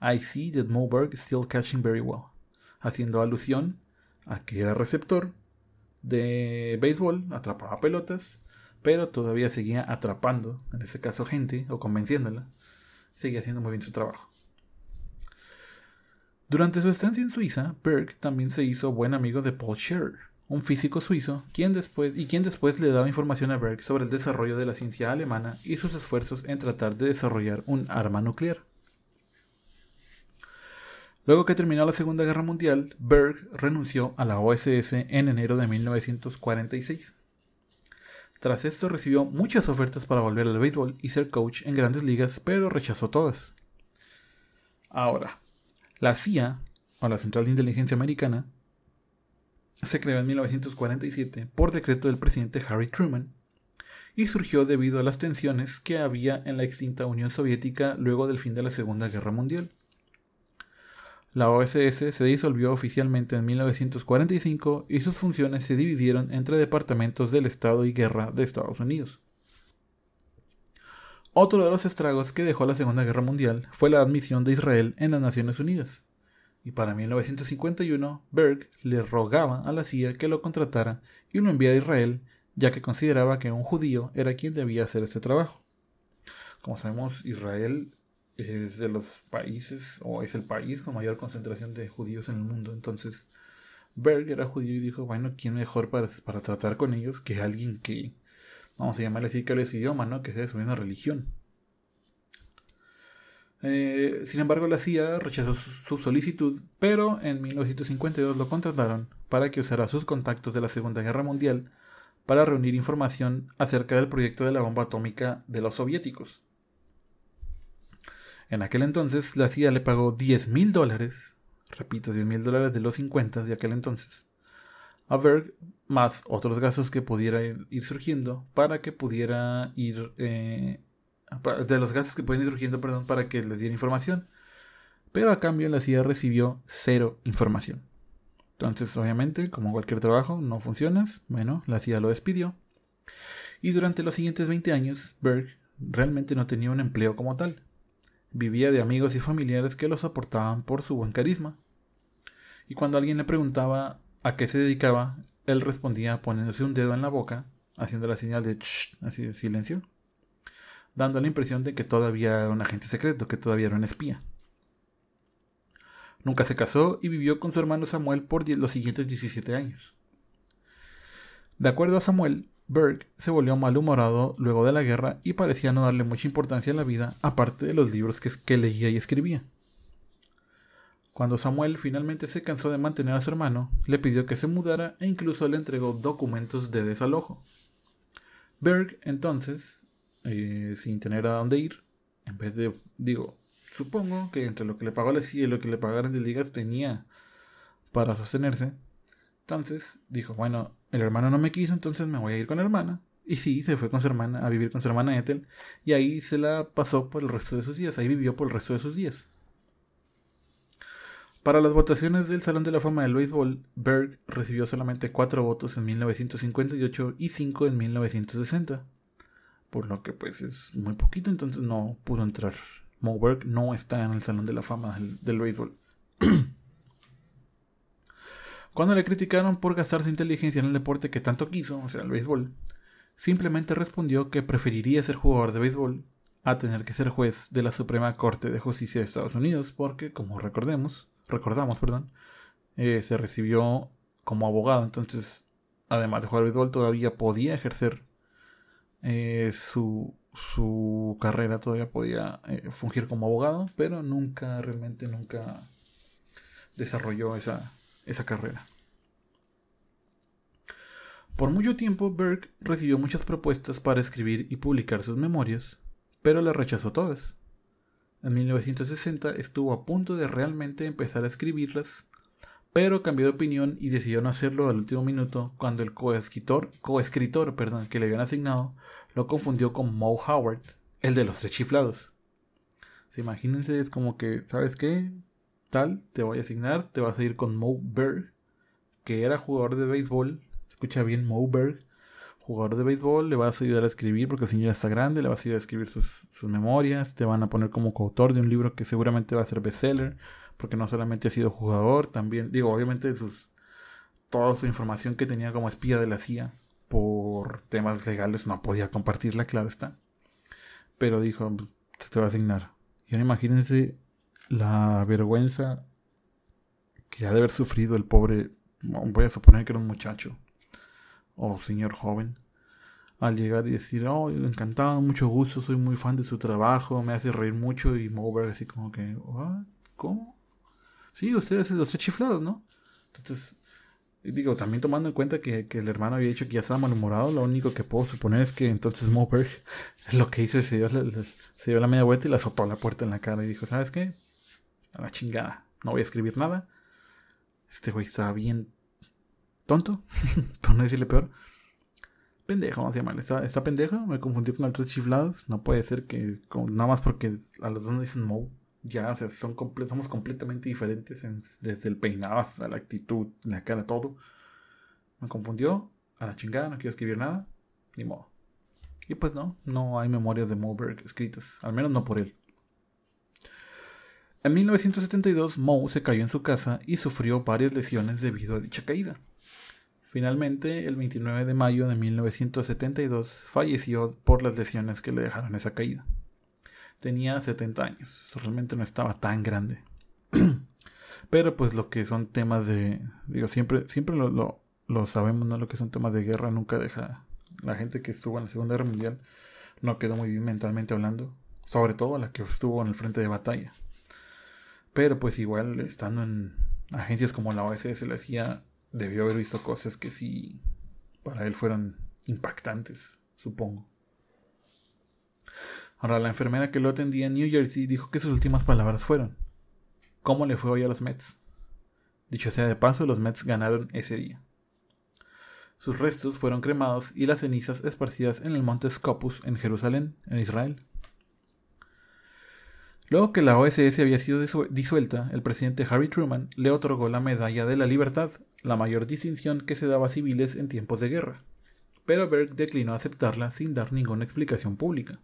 I see that Moberg is still catching very well haciendo alusión a que era receptor de béisbol, atrapaba pelotas, pero todavía seguía atrapando, en este caso gente, o convenciéndola, seguía haciendo muy bien su trabajo. Durante su estancia en Suiza, Berg también se hizo buen amigo de Paul Scherrer, un físico suizo, quien después, y quien después le daba información a Berg sobre el desarrollo de la ciencia alemana y sus esfuerzos en tratar de desarrollar un arma nuclear. Luego que terminó la Segunda Guerra Mundial, Berg renunció a la OSS en enero de 1946. Tras esto recibió muchas ofertas para volver al béisbol y ser coach en grandes ligas, pero rechazó todas. Ahora, la CIA, o la Central de Inteligencia Americana, se creó en 1947 por decreto del presidente Harry Truman y surgió debido a las tensiones que había en la extinta Unión Soviética luego del fin de la Segunda Guerra Mundial. La OSS se disolvió oficialmente en 1945 y sus funciones se dividieron entre departamentos del Estado y Guerra de Estados Unidos. Otro de los estragos que dejó la Segunda Guerra Mundial fue la admisión de Israel en las Naciones Unidas. Y para 1951, Berg le rogaba a la CIA que lo contratara y lo enviara a Israel, ya que consideraba que un judío era quien debía hacer este trabajo. Como sabemos, Israel es de los países, o es el país con mayor concentración de judíos en el mundo. Entonces, Berg era judío y dijo, bueno, ¿quién mejor para, para tratar con ellos que alguien que, vamos a llamarle así, que hable su idioma, ¿no? Que sea de su misma religión. Eh, sin embargo, la CIA rechazó su solicitud, pero en 1952 lo contrataron para que usara sus contactos de la Segunda Guerra Mundial para reunir información acerca del proyecto de la bomba atómica de los soviéticos En aquel entonces, la CIA le pagó 10 mil dólares, repito, 10 mil dólares de los 50 de aquel entonces, a Berg, más otros gastos que pudiera ir, surgiendo para que pudiera ir, eh, de los gastos que pueden ir surgiendo, perdón, para que les diera información. Pero a cambio la CIA recibió cero información. Entonces, obviamente, como cualquier trabajo, no funciona. Bueno, la CIA lo despidió. Y durante los siguientes 20 años, Berg realmente no tenía un empleo como tal. Vivía de amigos y familiares que lo soportaban por su buen carisma. Y cuando alguien le preguntaba a qué se dedicaba, él respondía poniéndose un dedo en la boca, haciendo la señal de así de silencio, dando la impresión de que todavía era un agente secreto, que todavía era un espía. Nunca se casó y vivió con su hermano Samuel por los siguientes 17 años. De acuerdo a Samuel, Berg se volvió malhumorado luego de la guerra y parecía no darle mucha importancia a la vida, aparte de los libros que, leía y escribía. Cuando Samuel finalmente se cansó de mantener a su hermano, le pidió que se mudara e incluso le entregó documentos de desalojo. Berg, entonces, eh, sin tener a dónde ir, en vez de, digo, supongo que entre lo que le pagó la CIA y lo que le pagaron de ligas tenía para sostenerse, entonces dijo, bueno, el hermano no me quiso, entonces me voy a ir con la hermana. Y sí, se fue con su hermana a vivir con su hermana Ethel. Y ahí se la pasó por el resto de sus días. Ahí vivió por el resto de sus días. Para las votaciones del Salón de la Fama del Béisbol, Berg recibió solamente cuatro votos en 1958 y cinco en 1960. Por lo que pues es muy poquito, entonces no pudo entrar. Mo Berg no está en el Salón de la Fama del, del Béisbol. Cuando le criticaron por gastar su inteligencia en el deporte que tanto quiso, o sea, el béisbol, simplemente respondió que preferiría ser jugador de béisbol a tener que ser juez de la Suprema Corte de Justicia de Estados Unidos, porque, como recordemos, recordamos, perdón, eh, se recibió como abogado, entonces, además de jugar béisbol, todavía podía ejercer eh, su, su, carrera, todavía podía eh, fungir como abogado, pero nunca, realmente nunca desarrolló esa, esa carrera. Por mucho tiempo, Berg recibió muchas propuestas para escribir y publicar sus memorias, pero las rechazó todas. En 1960 estuvo a punto de realmente empezar a escribirlas, pero cambió de opinión y decidió no hacerlo al último minuto cuando el coescritor, coescritor perdón, que le habían asignado lo confundió con Moe Howard, el de los tres chiflados. imagínense, es como que, ¿sabes qué? Tal, te voy a asignar, te vas a ir con Mo Berg, que era jugador de béisbol, escucha bien, Mo Berg, jugador de béisbol, le vas a ayudar a escribir porque el señor está grande, le vas a ayudar a escribir sus, memorias, te van a poner como coautor de un libro que seguramente va a ser bestseller, porque no solamente ha sido jugador, también, digo, obviamente sus, toda su información que tenía como espía de la CIA por temas legales no podía compartirla, claro está. Pero dijo, te va a asignar. Y ahora imagínense la vergüenza que ha de haber sufrido el pobre, voy a suponer que era un muchacho o señor joven, al llegar y decir, oh, encantado, mucho gusto, soy muy fan de su trabajo, me hace reír mucho y mover así como que, ¿cómo? Sí, ustedes los tres chiflados, ¿no? Entonces, digo, también tomando en cuenta que, el hermano había dicho que ya estaba malhumorado, lo único que puedo suponer es que entonces Moberg lo que hizo es se dio, se dio la media vuelta y le azotó la puerta en la cara y dijo, ¿sabes qué? A la chingada. No voy a escribir nada. Este güey está bien tonto. por no decirle peor. Pendejo, vamos a llamarle. Está, está pendejo. Me confundí con otros chiflados. No puede ser que. nada más porque a los dos nos dicen Mo. Ya, o sea, somos completamente diferentes. desde el peinado hasta la actitud, la cara, todo. Me confundió. A la chingada, no quiero escribir nada. Ni modo. Y pues no, no hay memorias de Moberg escritas. Al menos no por él. En 1972, Moe se cayó en su casa y sufrió varias lesiones debido a dicha caída. Finalmente, el 29 de mayo de 1972, falleció por las lesiones que le dejaron esa caída. Tenía 70 años, realmente no estaba tan grande. Pero pues lo que son temas de... Digo, siempre, siempre lo, lo, sabemos, ¿no? Lo que son temas de guerra nunca deja... La gente que estuvo en la Segunda Guerra Mundial no quedó muy bien mentalmente hablando. Sobre todo la que estuvo en el frente de batalla. Pero pues igual estando en agencias como la OSS, la CIA debió haber visto cosas que sí para él fueron impactantes, supongo. Ahora, la enfermera que lo atendía en New Jersey dijo que sus últimas palabras fueron: ¿Cómo le fue hoy a los Mets? Dicho sea de paso, los Mets ganaron ese día. Sus restos fueron cremados y las cenizas esparcidas en el monte Scopus en Jerusalén, en Israel. Luego que la OSS había sido disuelta, el presidente Harry Truman le otorgó la Medalla de la Libertad, la mayor distinción que se daba a civiles en tiempos de guerra, pero Berg declinó aceptarla sin dar ninguna explicación pública.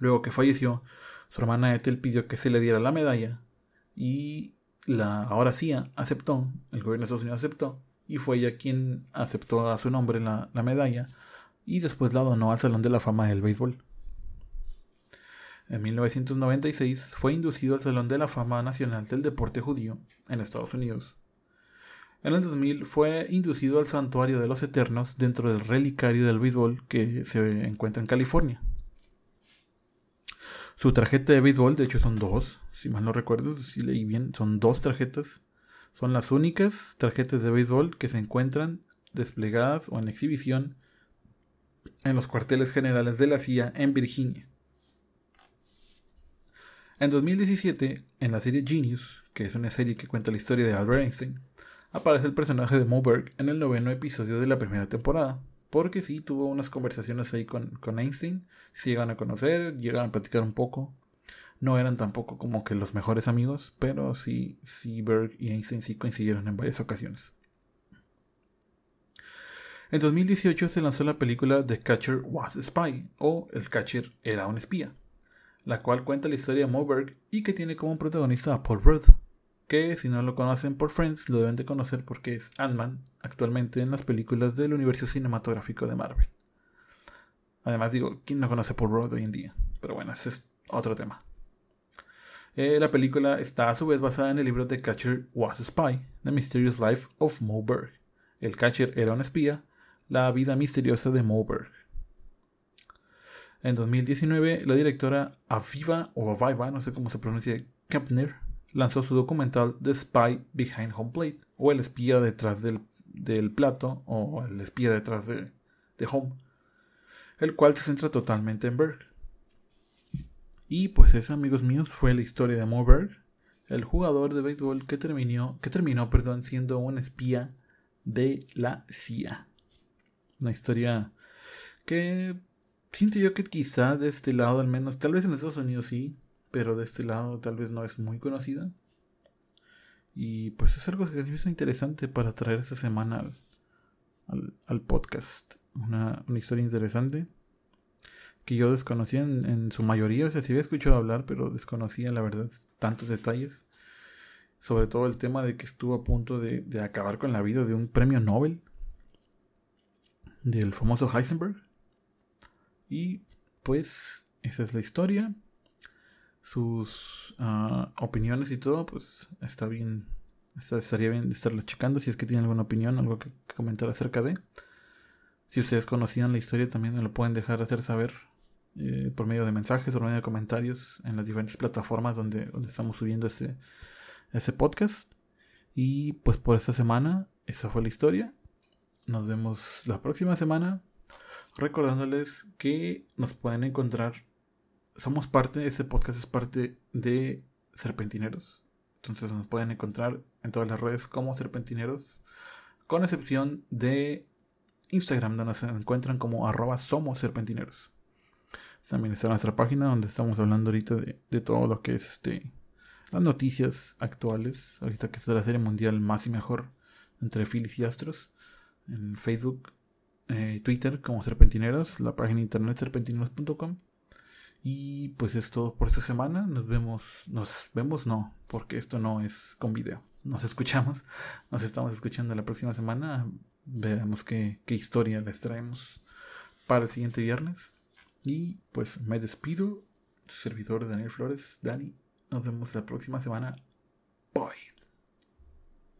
Luego que falleció, su hermana Ethel pidió que se le diera la medalla y la ahora sí aceptó, el gobierno de Estados Unidos aceptó, y fue ella quien aceptó a su nombre la, la medalla y después la donó al Salón de la Fama del Béisbol. En 1996 fue inducido al Salón de la Fama Nacional del Deporte Judío en Estados Unidos. En el 2000 fue inducido al Santuario de los Eternos dentro del relicario del béisbol que se encuentra en California. Su tarjeta de béisbol, de hecho, son dos, si mal no recuerdo, si leí bien, son dos tarjetas. Son las únicas tarjetas de béisbol que se encuentran desplegadas o en exhibición en los cuarteles generales de la CIA en Virginia. En 2017, en la serie Genius, que es una serie que cuenta la historia de Albert Einstein, aparece el personaje de Moberg en el noveno episodio de la primera temporada porque sí tuvo unas conversaciones ahí con, Einstein, se llegan a conocer, llegan a platicar un poco. No eran tampoco como que los mejores amigos, pero sí, sí Berg y Einstein sí coincidieron en varias ocasiones. En 2018 se lanzó la película The Catcher Was a Spy, o El Catcher era un espía, la cual cuenta la historia de Moberg y que tiene como protagonista a Paul Rudd que si no lo conocen por Friends, lo deben de conocer porque es Ant-Man actualmente en las películas del universo cinematográfico de Marvel. Además digo, ¿quién no conoce Paul Rudd hoy en día? Pero bueno, ese es otro tema. Eh, la película está a su vez basada en el libro The Catcher Was a Spy, The Mysterious Life of Moberg. El Catcher era un espía, la vida misteriosa de Moberg. En 2019, la directora Aviva, o Aviva, no sé cómo se pronuncia, Kempner, lanzó su documental The Spy Behind Home Plate, o El espía detrás del, plato, o El espía detrás de, Home, el cual se centra totalmente en Berg. Y pues esa, amigos míos, fue la historia de Mo Berg, el jugador de béisbol que terminó, que terminó perdón, siendo un espía de la CIA. Una historia que siento yo que quizá de este lado al menos, tal vez en Estados Unidos sí, pero de este lado tal vez no es muy conocida. Y pues es algo que me hizo interesante para traer esta semana al, podcast. Una, historia interesante que yo desconocía en, su mayoría. O sea, sí había escuchado hablar, pero desconocía la verdad tantos detalles. Sobre todo el tema de que estuvo a punto de, de acabar con la vida de un premio Nobel. Del famoso Heisenberg. Y pues esa es la historia sus ah, opiniones y todo, pues está bien, estaría bien de estarlo checando si es que tienen alguna opinión, algo que, comentar acerca de. Si ustedes conocían la historia, también me lo pueden dejar hacer saber eh, por medio de mensajes, por medio de comentarios en las diferentes plataformas donde, donde estamos subiendo ese, ese podcast. Y pues por esta semana, esa fue la historia. Nos vemos la próxima semana. Recordándoles que nos pueden encontrar somos parte, este podcast es parte de Serpentineros. Entonces nos pueden encontrar en todas las redes como Serpentineros, con excepción de Instagram, donde se encuentran como arroba somos serpentineros. También está nuestra página donde estamos hablando ahorita de, todo lo que es este, las noticias actuales. Ahorita que está la serie mundial más y mejor entre Phillies y Astros. En Facebook, eh, Twitter como Serpentineros, la página internet serpentineros.com. Y pues es todo por esta semana. Nos vemos, nos vemos no, porque esto no es con video. Nos escuchamos, nos estamos escuchando la próxima semana. Veremos qué, qué historia les traemos para el siguiente viernes. Y pues me despido, servidor Daniel Flores, Dani. Nos vemos la próxima semana. Bye.